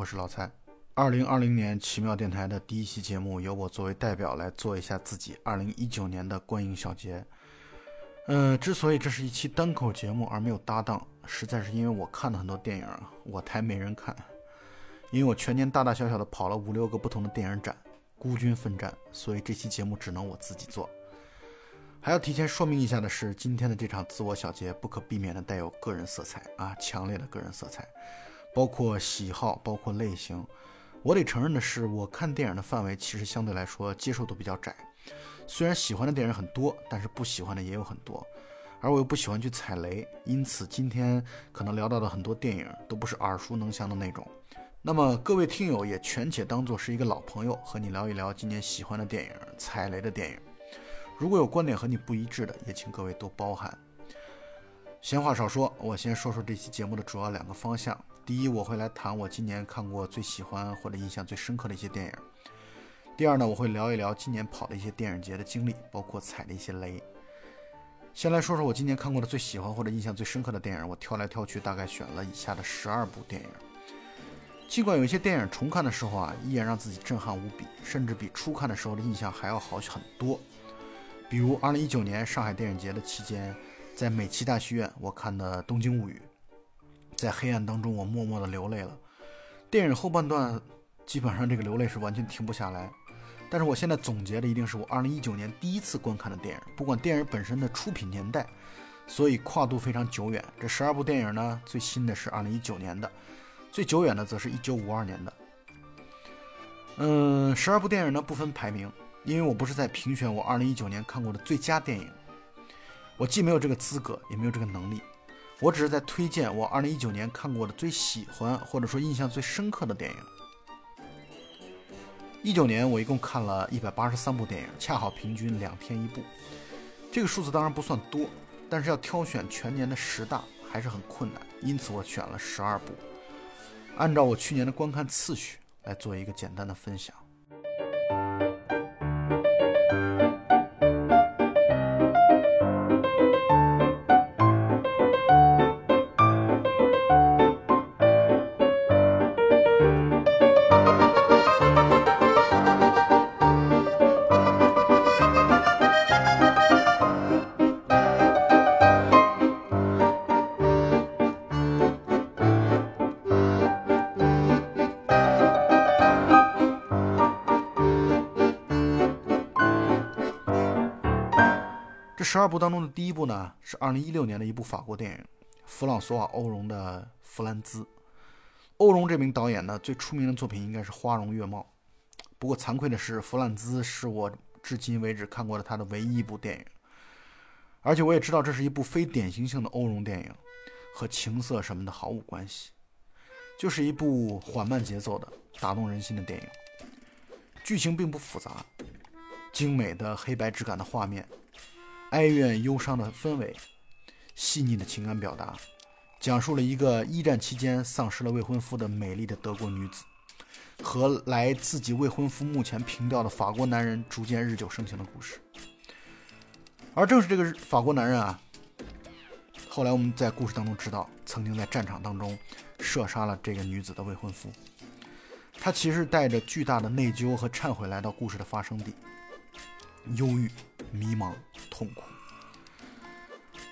我是老蔡。二零二零年奇妙电台的第一期节目，由我作为代表来做一下自己二零一九年的观影小结。呃，之所以这是一期单口节目而没有搭档，实在是因为我看了很多电影，我台没人看。因为我全年大大小小的跑了五六个不同的电影展，孤军奋战，所以这期节目只能我自己做。还要提前说明一下的是，今天的这场自我小结不可避免的带有个人色彩啊，强烈的个人色彩。包括喜好，包括类型。我得承认的是，我看电影的范围其实相对来说接受度比较窄。虽然喜欢的电影很多，但是不喜欢的也有很多。而我又不喜欢去踩雷，因此今天可能聊到的很多电影都不是耳熟能详的那种。那么各位听友也全且当做是一个老朋友，和你聊一聊今年喜欢的电影、踩雷的电影。如果有观点和你不一致的，也请各位多包涵。闲话少说，我先说说这期节目的主要两个方向。第一，我会来谈我今年看过最喜欢或者印象最深刻的一些电影。第二呢，我会聊一聊今年跑的一些电影节的经历，包括踩的一些雷。先来说说我今年看过的最喜欢或者印象最深刻的电影，我挑来挑去，大概选了以下的十二部电影。尽管有一些电影重看的时候啊，依然让自己震撼无比，甚至比初看的时候的印象还要好很多。比如2019年上海电影节的期间，在美琪大戏院我看的《东京物语》。在黑暗当中，我默默地流泪了。电影后半段，基本上这个流泪是完全停不下来。但是我现在总结的一定是我2019年第一次观看的电影，不管电影本身的出品年代，所以跨度非常久远。这十二部电影呢，最新的是2019年的，最久远的则是一九五二年的。嗯，十二部电影呢不分排名，因为我不是在评选我2019年看过的最佳电影，我既没有这个资格，也没有这个能力。我只是在推荐我2019年看过的最喜欢或者说印象最深刻的电影。19年我一共看了一百八十三部电影，恰好平均两天一部。这个数字当然不算多，但是要挑选全年的十大还是很困难，因此我选了十二部，按照我去年的观看次序来做一个简单的分享。十二部当中的第一部呢，是二零一六年的一部法国电影，弗朗索瓦·欧容的《弗兰兹》。欧容这名导演呢，最出名的作品应该是《花容月貌》。不过惭愧的是，《弗兰兹》是我至今为止看过的他的唯一一部电影。而且我也知道，这是一部非典型性的欧容电影，和情色什么的毫无关系，就是一部缓慢节奏的、打动人心的电影。剧情并不复杂，精美的黑白质感的画面。哀怨忧伤的氛围，细腻的情感表达，讲述了一个一战期间丧失了未婚夫的美丽的德国女子，和来自己未婚夫墓前凭吊的法国男人逐渐日久生情的故事。而正是这个法国男人啊，后来我们在故事当中知道，曾经在战场当中射杀了这个女子的未婚夫。他其实带着巨大的内疚和忏悔来到故事的发生地。忧郁、迷茫、痛苦，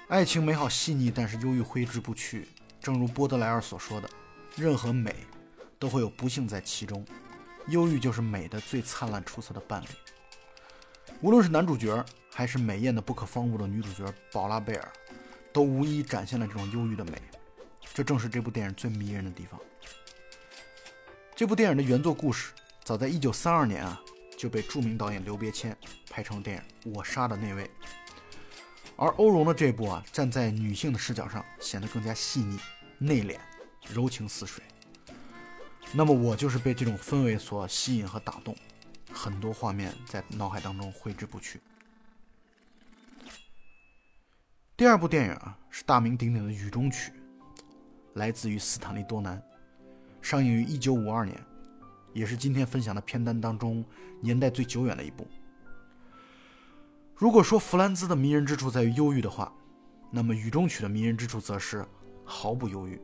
爱情美好细腻，但是忧郁挥之不去。正如波德莱尔所说的：“任何美都会有不幸在其中，忧郁就是美的最灿烂出色的伴侣。”无论是男主角，还是美艳的不可方物的女主角宝拉贝尔，都无一展现了这种忧郁的美。这正是这部电影最迷人的地方。这部电影的原作故事，早在1932年啊。就被著名导演刘别谦拍成电影《我杀的那位》，而欧荣的这部啊，站在女性的视角上，显得更加细腻、内敛、柔情似水。那么我就是被这种氛围所吸引和打动，很多画面在脑海当中挥之不去。第二部电影啊，是大名鼎鼎的《雨中曲》，来自于斯坦利多南，上映于1952年。也是今天分享的片单当中年代最久远的一部。如果说弗兰兹的迷人之处在于忧郁的话，那么《雨中曲》的迷人之处则是毫不犹豫。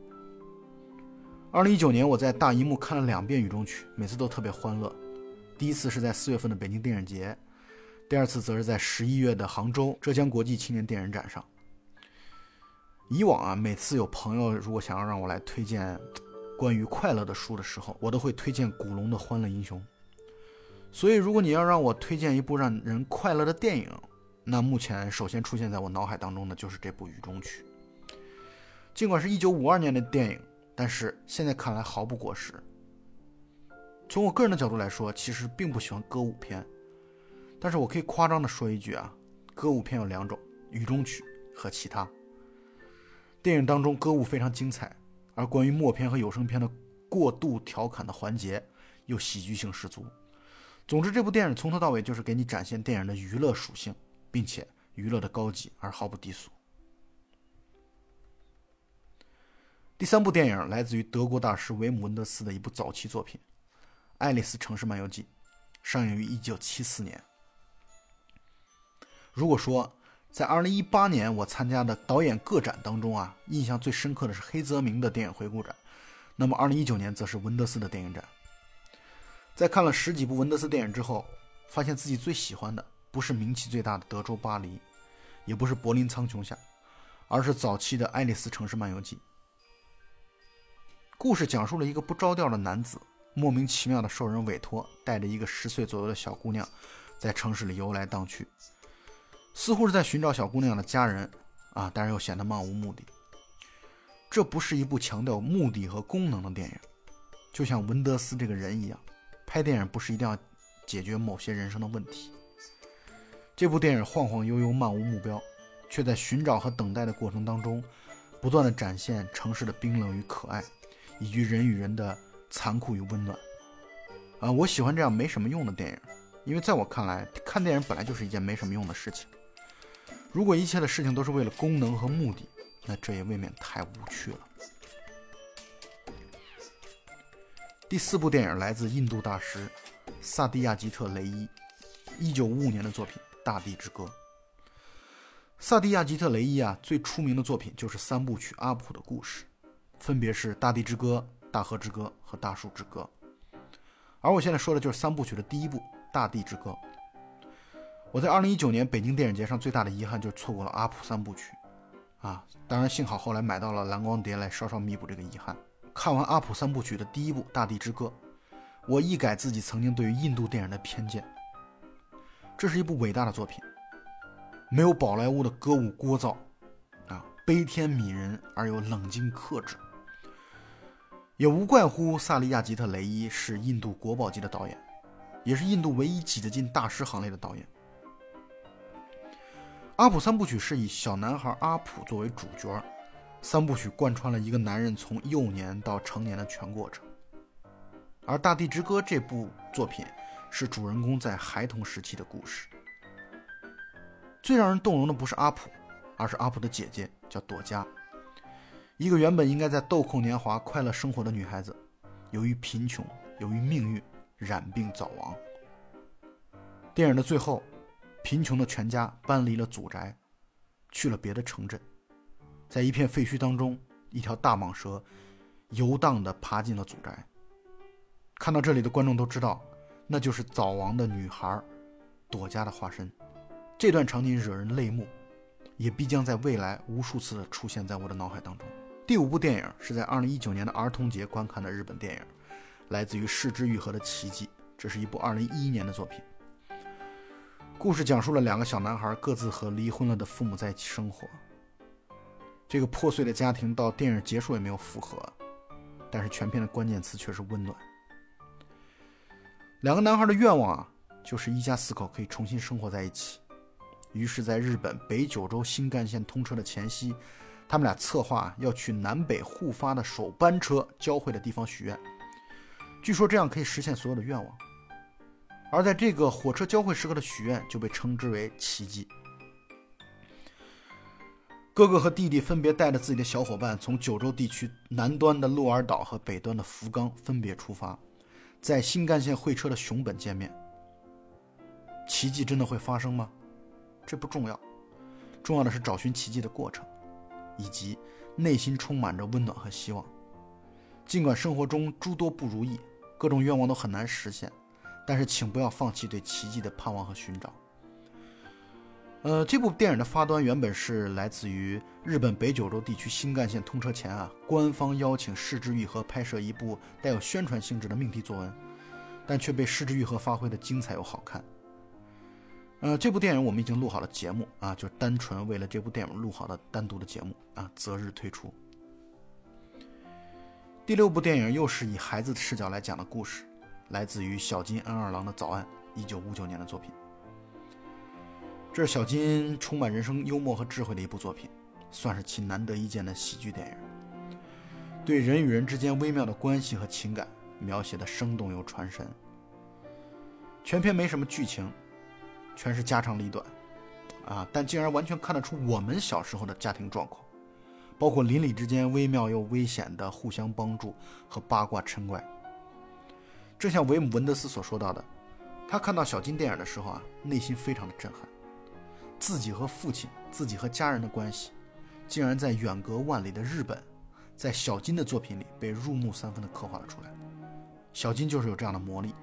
二零一九年，我在大荧幕看了两遍《雨中曲》，每次都特别欢乐。第一次是在四月份的北京电影节，第二次则是在十一月的杭州浙江国际青年电影展上。以往啊，每次有朋友如果想要让我来推荐关于快乐的书的时候，我都会推荐古龙的《欢乐英雄》。所以，如果你要让我推荐一部让人快乐的电影，那目前首先出现在我脑海当中的就是这部《雨中曲》。尽管是一九五二年的电影。但是现在看来毫不过时。从我个人的角度来说，其实并不喜欢歌舞片，但是我可以夸张的说一句啊，歌舞片有两种：雨中曲和其他。电影当中歌舞非常精彩，而关于默片和有声片的过度调侃的环节又喜剧性十足。总之，这部电影从头到尾就是给你展现电影的娱乐属性，并且娱乐的高级而毫不低俗。第三部电影来自于德国大师维姆·文德斯的一部早期作品《爱丽丝城市漫游记》，上映于1974年。如果说在2018年我参加的导演个展当中啊，印象最深刻的是黑泽明的电影回顾展，那么2019年则是文德斯的电影展。在看了十几部文德斯电影之后，发现自己最喜欢的不是名气最大的《德州巴黎》，也不是《柏林苍穹下》，而是早期的《爱丽丝城市漫游记》。故事讲述了一个不着调的男子，莫名其妙的受人委托，带着一个十岁左右的小姑娘，在城市里游来荡去，似乎是在寻找小姑娘的家人啊，但是又显得漫无目的。这不是一部强调目的和功能的电影，就像文德斯这个人一样，拍电影不是一定要解决某些人生的问题。这部电影晃晃悠悠，漫无目标，却在寻找和等待的过程当中，不断的展现城市的冰冷与可爱。以及人与人的残酷与温暖，啊，我喜欢这样没什么用的电影，因为在我看来，看电影本来就是一件没什么用的事情。如果一切的事情都是为了功能和目的，那这也未免太无趣了。第四部电影来自印度大师萨蒂亚吉特·雷伊，一九五五年的作品《大地之歌》。萨蒂亚吉特·雷伊啊，最出名的作品就是三部曲《阿普的故事》。分别是《大地之歌》《大河之歌》和《大树之歌》，而我现在说的就是三部曲的第一部《大地之歌》。我在2019年北京电影节上最大的遗憾就是错过了阿普三部曲，啊，当然幸好后来买到了蓝光碟来稍稍弥补这个遗憾。看完阿普三部曲的第一部《大地之歌》，我一改自己曾经对于印度电影的偏见，这是一部伟大的作品，没有宝莱坞的歌舞聒噪，啊，悲天悯人而又冷静克制。也无怪乎萨利亚吉特·雷伊是印度国宝级的导演，也是印度唯一挤得进大师行列的导演。阿普三部曲是以小男孩阿普作为主角，三部曲贯穿了一个男人从幼年到成年的全过程。而《大地之歌》这部作品是主人公在孩童时期的故事。最让人动容的不是阿普，而是阿普的姐姐，叫朵佳。一个原本应该在豆蔻年华快乐生活的女孩子，由于贫穷，由于命运，染病早亡。电影的最后，贫穷的全家搬离了祖宅，去了别的城镇，在一片废墟当中，一条大蟒蛇游荡地爬进了祖宅。看到这里的观众都知道，那就是早亡的女孩朵家的化身。这段场景惹人泪目，也必将在未来无数次的出现在我的脑海当中。第五部电影是在二零一九年的儿童节观看的日本电影，来自于市之愈合的奇迹。这是一部二零一一年的作品。故事讲述了两个小男孩各自和离婚了的父母在一起生活。这个破碎的家庭到电影结束也没有复合，但是全片的关键词却是温暖。两个男孩的愿望啊，就是一家四口可以重新生活在一起。于是，在日本北九州新干线通车的前夕。他们俩策划要去南北互发的首班车交汇的地方许愿，据说这样可以实现所有的愿望。而在这个火车交汇时刻的许愿就被称之为奇迹。哥哥和弟弟分别带着自己的小伙伴，从九州地区南端的鹿儿岛和北端的福冈分别出发，在新干线会车的熊本见面。奇迹真的会发生吗？这不重要，重要的是找寻奇迹的过程。以及内心充满着温暖和希望，尽管生活中诸多不如意，各种愿望都很难实现，但是请不要放弃对奇迹的盼望和寻找。呃，这部电影的发端原本是来自于日本北九州地区新干线通车前啊，官方邀请市之愈和拍摄一部带有宣传性质的命题作文，但却被市之愈和发挥的精彩又好看。呃，这部电影我们已经录好了节目啊，就单纯为了这部电影录好的单独的节目啊，择日推出。第六部电影又是以孩子的视角来讲的故事，来自于小金恩二郎的《早安》，一九五九年的作品。这是小金充满人生幽默和智慧的一部作品，算是其难得一见的喜剧电影。对人与人之间微妙的关系和情感描写的生动又传神。全片没什么剧情，全是家长里短，啊，但竟然完全看得出我们小时候的家庭状况，包括邻里之间微妙又危险的互相帮助和八卦嗔怪。正像维姆·文德斯所说到的，他看到小金电影的时候啊，内心非常的震撼。自己和父亲、自己和家人的关系，竟然在远隔万里的日本，在小金的作品里被入木三分的刻画了出来。小金就是有这样的魔力。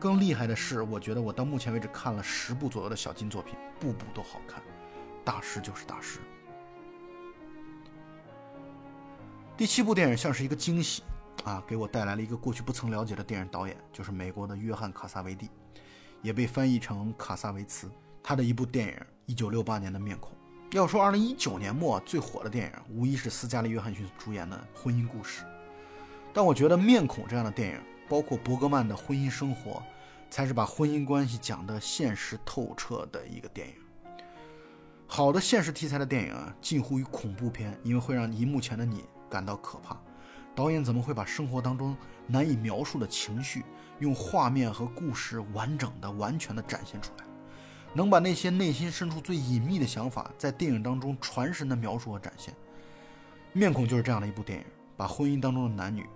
更厉害的是，我觉得我到目前为止看了十部左右的小金作品，部部都好看，大师就是大师。第七部电影像是一个惊喜啊，给我带来了一个过去不曾了解的电影导演，就是美国的约翰·卡萨维蒂，也被翻译成卡萨维茨。他的一部电影，一九六八年的《面孔》。要说二零一九年末最火的电影，无疑是斯嘉丽·约翰逊主演的《婚姻故事》。但我觉得《面孔》这样的电影，包括伯格曼的《婚姻生活》，才是把婚姻关系讲得现实透彻的一个电影。好的现实题材的电影啊，近乎于恐怖片，因为会让荧幕前的你感到可怕。导演怎么会把生活当中难以描述的情绪，用画面和故事完整的、完全的展现出来？能把那些内心深处最隐秘的想法，在电影当中传神的描述和展现。面孔就是这样的一部电影，把婚姻当中的男女，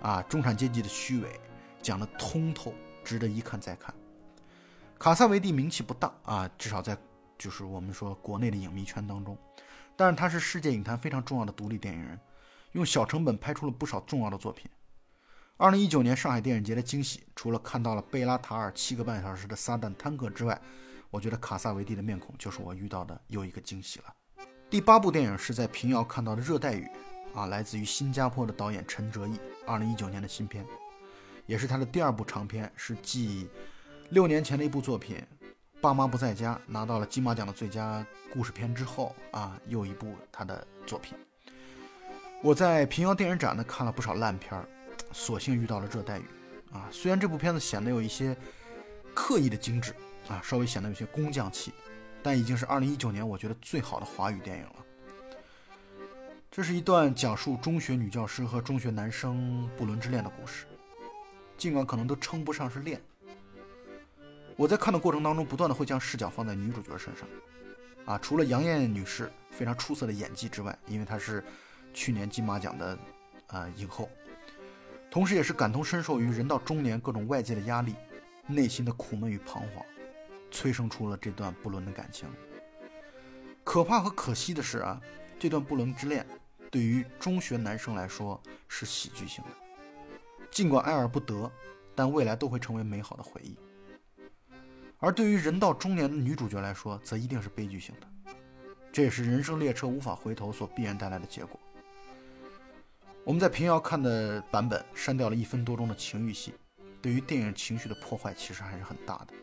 啊，中产阶级的虚伪，讲得通透，值得一看再看。卡萨维蒂名气不大啊，至少在就是我们说国内的影迷圈当中，但是他是世界影坛非常重要的独立电影人，用小成本拍出了不少重要的作品。二零一九年上海电影节的惊喜，除了看到了贝拉塔尔七个半小时的撒旦坦克之外，我觉得卡萨维蒂的面孔就是我遇到的又一个惊喜了。第八部电影是在平遥看到的《热带雨》，啊，来自于新加坡的导演陈哲艺，二零一九年的新片，也是他的第二部长片，是继六年前的一部作品《爸妈不在家》拿到了金马奖的最佳故事片之后，啊，又一部他的作品。我在平遥电影展呢看了不少烂片儿，所幸遇到了《热带雨》，啊，虽然这部片子显得有一些刻意的精致。啊，稍微显得有些工匠气，但已经是二零一九年我觉得最好的华语电影了。这是一段讲述中学女教师和中学男生不伦之恋的故事，尽管可能都称不上是恋。我在看的过程当中，不断的会将视角放在女主角身上。啊，除了杨艳女士非常出色的演技之外，因为她是去年金马奖的啊影后，同时也是感同身受于人到中年各种外界的压力，内心的苦闷与彷徨。催生出了这段不伦的感情。可怕和可惜的是啊，这段不伦之恋对于中学男生来说是喜剧性的，尽管爱而不得，但未来都会成为美好的回忆。而对于人到中年的女主角来说，则一定是悲剧性的，这也是人生列车无法回头所必然带来的结果。我们在平遥看的版本删掉了一分多钟的情欲戏，对于电影情绪的破坏其实还是很大的。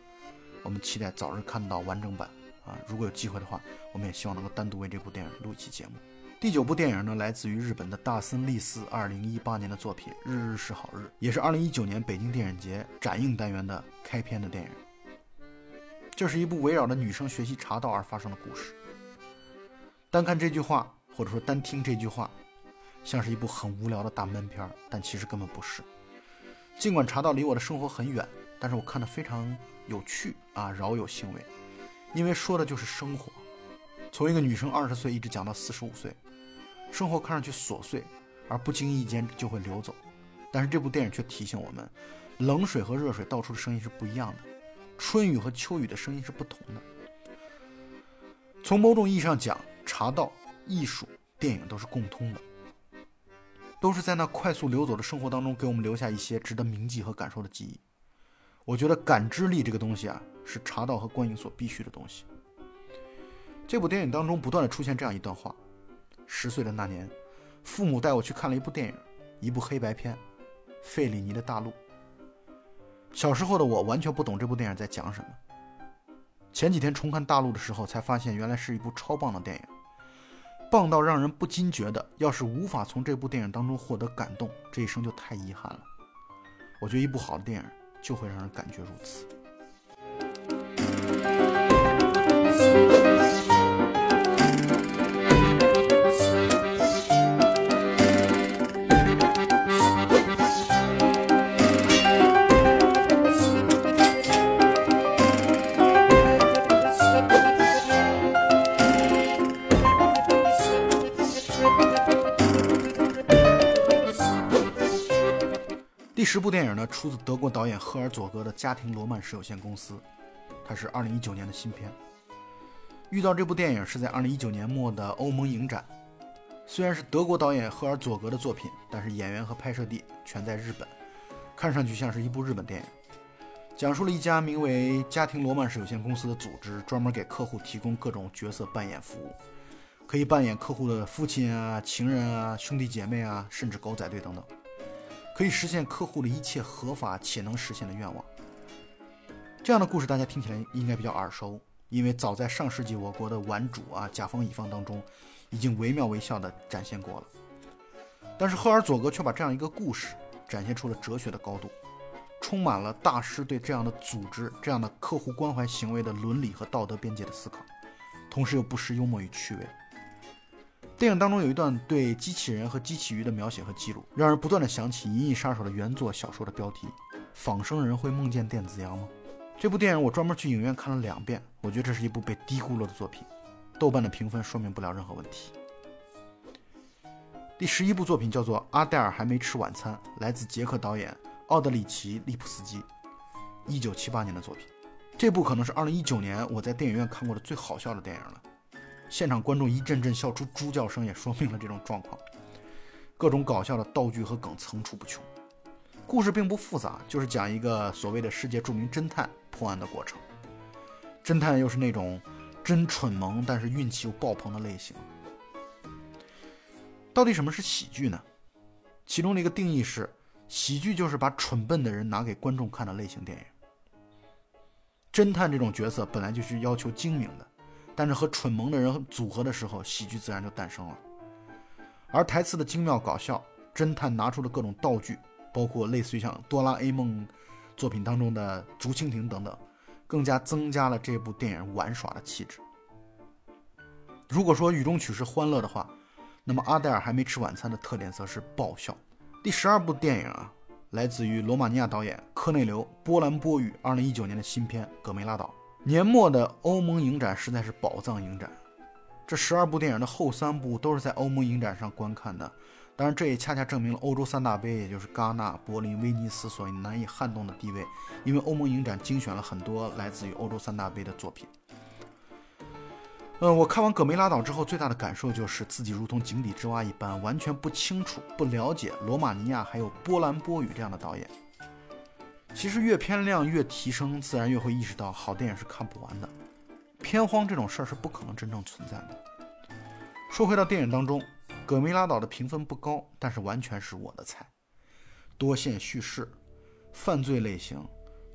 我们期待早日看到完整版啊！如果有机会的话，我们也希望能够单独为这部电影录一期节目。第九部电影呢，来自于日本的大森利司二零一八年的作品《日日是好日》，也是二零一九年北京电影节展映单元的开篇的电影。这是一部围绕着女生学习茶道而发生的故事。单看这句话，或者说单听这句话，像是一部很无聊的大闷片，但其实根本不是。尽管茶道离我的生活很远。但是我看的非常有趣啊，饶有兴味，因为说的就是生活，从一个女生二十岁一直讲到四十五岁，生活看上去琐碎，而不经意间就会流走。但是这部电影却提醒我们，冷水和热水倒出的声音是不一样的，春雨和秋雨的声音是不同的。从某种意义上讲，茶道、艺术、电影都是共通的。都是在那快速流走的生活当中，给我们留下一些值得铭记和感受的记忆。我觉得感知力这个东西啊，是茶道和观影所必须的东西。这部电影当中不断的出现这样一段话：十岁的那年，父母带我去看了一部电影，一部黑白片《费里尼的大陆》。小时候的我完全不懂这部电影在讲什么。前几天重看《大陆》的时候，才发现原来是一部超棒的电影。棒到让人不禁觉得，要是无法从这部电影当中获得感动，这一生就太遗憾了。我觉得一部好的电影就会让人感觉如此。十部电影呢，出自德国导演赫尔佐格的家庭罗曼史有限公司，它是二零一九年的新片。遇到这部电影是在二零一九年末的欧盟影展。虽然是德国导演赫尔佐格的作品，但是演员和拍摄地全在日本，看上去像是一部日本电影。讲述了一家名为家庭罗曼史有限公司的组织，专门给客户提供各种角色扮演服务，可以扮演客户的父亲啊、情人啊、兄弟姐妹啊，甚至狗仔队等等。可以实现客户的一切合法且能实现的愿望。这样的故事大家听起来应该比较耳熟，因为早在上世纪我国的顽主啊、甲方乙方当中，已经惟妙惟肖地展现过了。但是赫尔佐格却把这样一个故事展现出了哲学的高度，充满了大师对这样的组织、这样的客户关怀行为的伦理和道德边界的思考，同时又不失幽默与趣味。电影当中有一段对机器人和机器鱼的描写和记录，让人不断的想起《银翼杀手》的原作小说的标题：“仿生人会梦见电子羊吗？”这部电影我专门去影院看了两遍，我觉得这是一部被低估了的作品。豆瓣的评分说明不了任何问题。第十一部作品叫做《阿黛尔还没吃晚餐》，来自捷克导演奥德里奇·利普斯基，一九七八年的作品。这部可能是二零一九年我在电影院看过的最好笑的电影了。现场观众一阵阵笑出猪叫声，也说明了这种状况。各种搞笑的道具和梗层出不穷。故事并不复杂，就是讲一个所谓的世界著名侦探破案的过程。侦探又是那种真蠢萌，但是运气又爆棚的类型。到底什么是喜剧呢？其中的一个定义是，喜剧就是把蠢笨的人拿给观众看的类型电影。侦探这种角色本来就是要求精明的。但是和蠢萌的人组合的时候，喜剧自然就诞生了。而台词的精妙搞笑，侦探拿出的各种道具，包括类似于像哆啦 A 梦作品当中的竹蜻蜓等等，更加增加了这部电影玩耍的气质。如果说雨中曲是欢乐的话，那么阿黛尔还没吃晚餐的特点则是爆笑。第十二部电影啊，来自于罗马尼亚导演科内留·波兰波语二零一九年的新片《葛梅拉岛》。年末的欧盟影展实在是宝藏影展，这十二部电影的后三部都是在欧盟影展上观看的。当然，这也恰恰证明了欧洲三大杯，也就是戛纳、柏林、威尼斯所难以撼动的地位。因为欧盟影展精选了很多来自于欧洲三大杯的作品。嗯，我看完《葛梅拉岛》之后，最大的感受就是自己如同井底之蛙一般，完全不清楚、不了解罗马尼亚还有波兰波语这样的导演。其实越片量越提升，自然越会意识到好电影是看不完的，片荒这种事儿是不可能真正存在的。说回到电影当中，《葛梅拉岛》的评分不高，但是完全是我的菜。多线叙事、犯罪类型、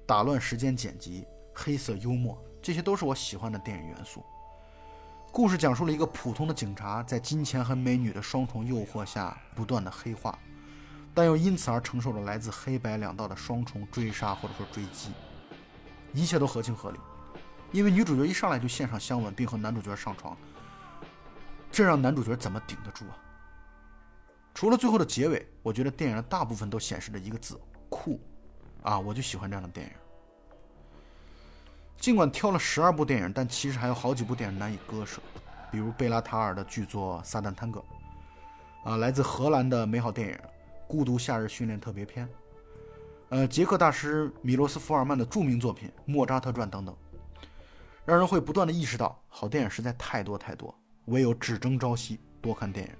打乱时间剪辑、黑色幽默，这些都是我喜欢的电影元素。故事讲述了一个普通的警察在金钱和美女的双重诱惑下，不断的黑化。但又因此而承受了来自黑白两道的双重追杀或者说追击，一切都合情合理，因为女主角一上来就献上香吻，并和男主角上床，这让男主角怎么顶得住啊？除了最后的结尾，我觉得电影的大部分都显示着一个字：酷，啊，我就喜欢这样的电影。尽管挑了十二部电影，但其实还有好几部电影难以割舍，比如贝拉塔尔的剧作《撒旦探戈》，啊，来自荷兰的美好电影。《孤独夏日训练特别篇》，呃，捷克大师米罗斯福尔曼的著名作品《莫扎特传》等等，让人会不断的意识到，好电影实在太多太多，唯有只争朝夕，多看电影，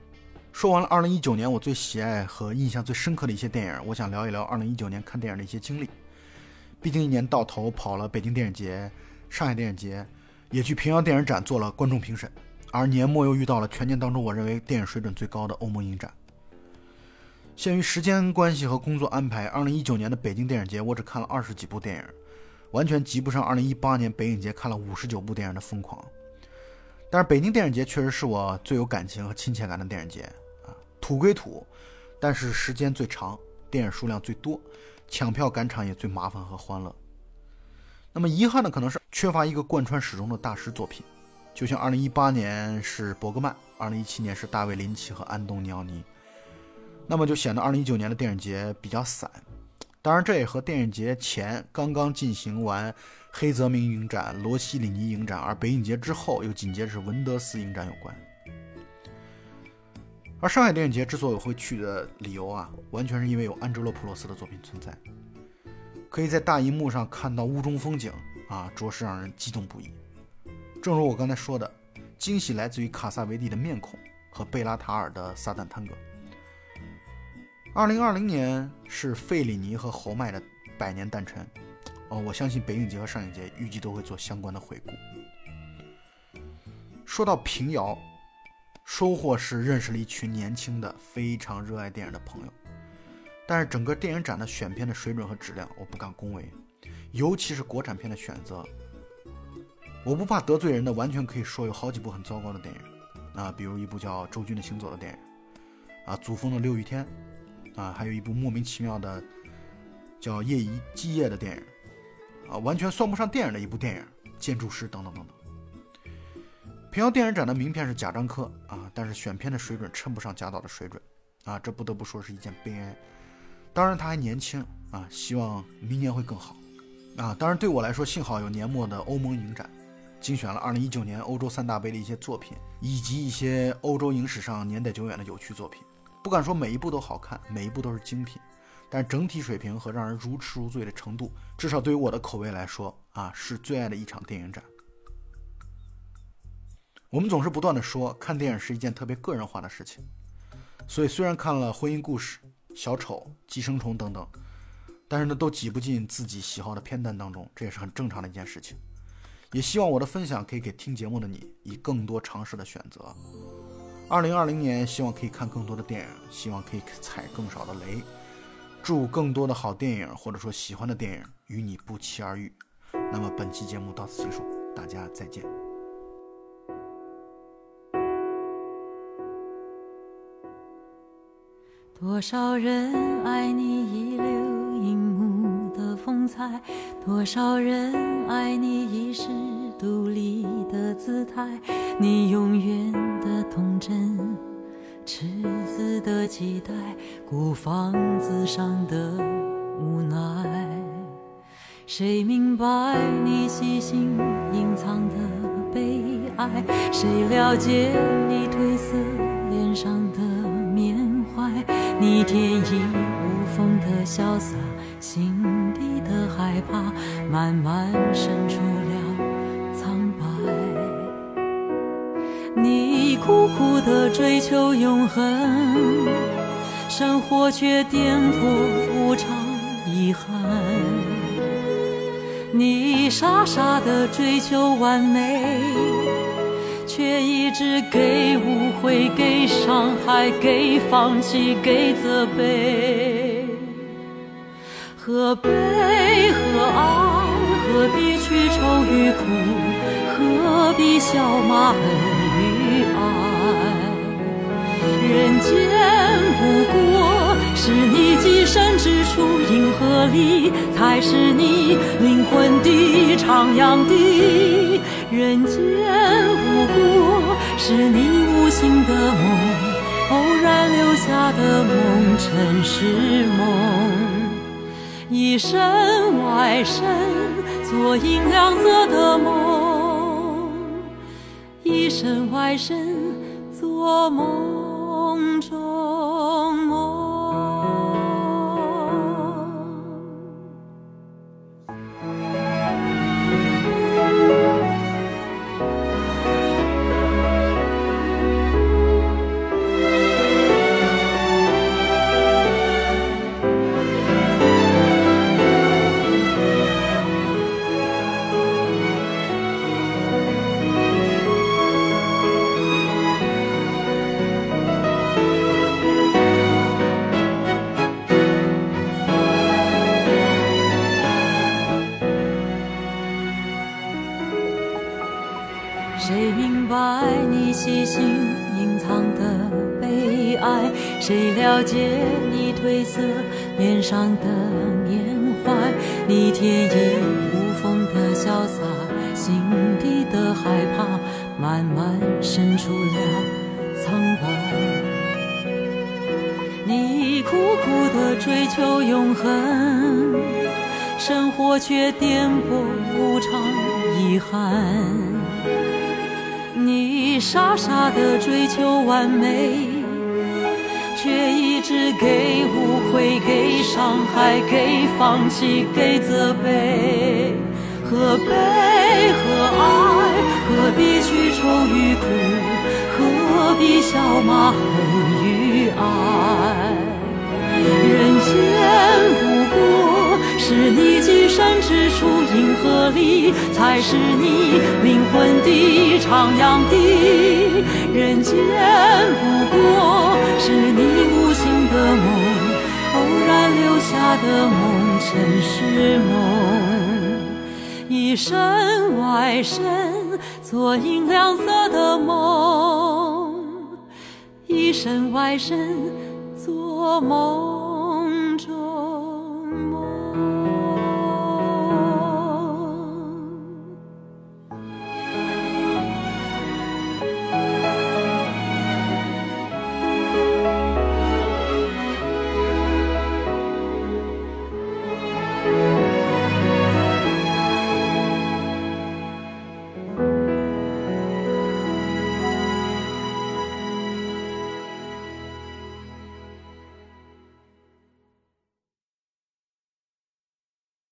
说完了2019年我最喜爱和印象最深刻的一些电影，我想聊一聊2019年看电影的一些经历。毕竟一年到头跑了北京电影节、上海电影节，也去平遥电影展做了观众评审，而年末又遇到了全年当中我认为电影水准最高的欧盟影展。限于时间关系和工作安排，2019年的北京电影节我只看了二十几部电影，完全及不上2018年北影节看了五十九部电影的疯狂。但是北京电影节确实是我最有感情和亲切感的电影节啊。土归土，但是时间最长，电影数量最多，抢票赶场也最麻烦和欢乐。那么遗憾的可能是缺乏一个贯穿始终的大师作品，就像2018年是伯格曼，2017年是大卫林奇和安东尼奥尼，那么就显得2019年的电影节比较散。当然，这也和电影节前刚刚进行完黑泽明影展、罗西里尼影展，而北影节之后又紧接着是文德斯影展有关。而上海电影节之所以会去的理由啊，完全是因为有安哲罗普洛斯的作品存在，可以在大银幕上看到屋中风景啊，着实让人激动不已。正如我刚才说的，惊喜来自于卡萨维蒂的面孔和贝拉塔尔的撒旦探戈。二零二零年是费里尼和侯麦的百年诞辰，哦，我相信北影节和上影节预计都会做相关的回顾。说到平遥。收获是认识了一群年轻的、非常热爱电影的朋友，但是整个电影展的选片的水准和质量，我不敢恭维，尤其是国产片的选择，我不怕得罪人的，完全可以说有好几部很糟糕的电影，啊，比如一部叫《周军的行走》的电影，啊，祖峰的《六欲天》，啊，还有一部莫名其妙的叫《夜移基业》的电影，啊，完全算不上电影的一部电影，《建筑师》等等等等。平遥电影展的名片是贾樟柯啊，但是选片的水准称不上贾导的水准啊，这不得不说是一件悲哀。当然他还年轻啊，希望明年会更好啊。当然对我来说，幸好有年末的欧盟影展，精选了2019年欧洲三大杯的一些作品，以及一些欧洲影史上年代久远的有趣作品。不敢说每一部都好看，每一部都是精品，但整体水平和让人如痴如醉的程度，至少对于我的口味来说啊，是最爱的一场电影展。我们总是不断的说，看电影是一件特别个人化的事情，所以虽然看了《婚姻故事》《小丑》《寄生虫》等等，但是呢，都挤不进自己喜好的片单当中，这也是很正常的一件事情。也希望我的分享可以给听节目的你以更多尝试的选择。二零二零年，希望可以看更多的电影，希望可以踩更少的雷，祝更多的好电影或者说喜欢的电影与你不期而遇。那么本期节目到此结束，大家再见。多少人爱你一流荧幕的风采，多少人爱你一世独立的姿态，你永远的童真，赤子的期待，孤房子上的无奈。谁明白你细心隐藏的悲哀？谁了解你褪色脸上的缅怀？你天衣无缝的潇洒，心底的害怕，慢慢渗出苦苦的追求永恒，生活却颠簸无常，遗憾。你傻傻的追求完美。却一直给误会，给伤害，给放弃，给责备。何悲何爱？何必去愁与苦？何必笑骂恨爱？人间不过是你寄身之处，银河里才是你灵魂的徜徉地。人间不过是你无心的梦，偶然留下的梦，尘世梦。一身外身做银亮色的梦，身外身做梦。慢慢渗出了苍白。你苦苦的追求永恒，生活却颠簸无常，遗憾。你傻傻的追求完美，却一直给误会、给伤害、给放弃、给责备。何悲何爱？何必去愁与苦？何必笑骂恨与爱？人间不过是你寄身之处，银河里才是你灵魂的徜徉地。人间不过是你无心的梦，偶然留下的梦，尘世梦。一身外身，做银亮色的梦；一身外身，做梦。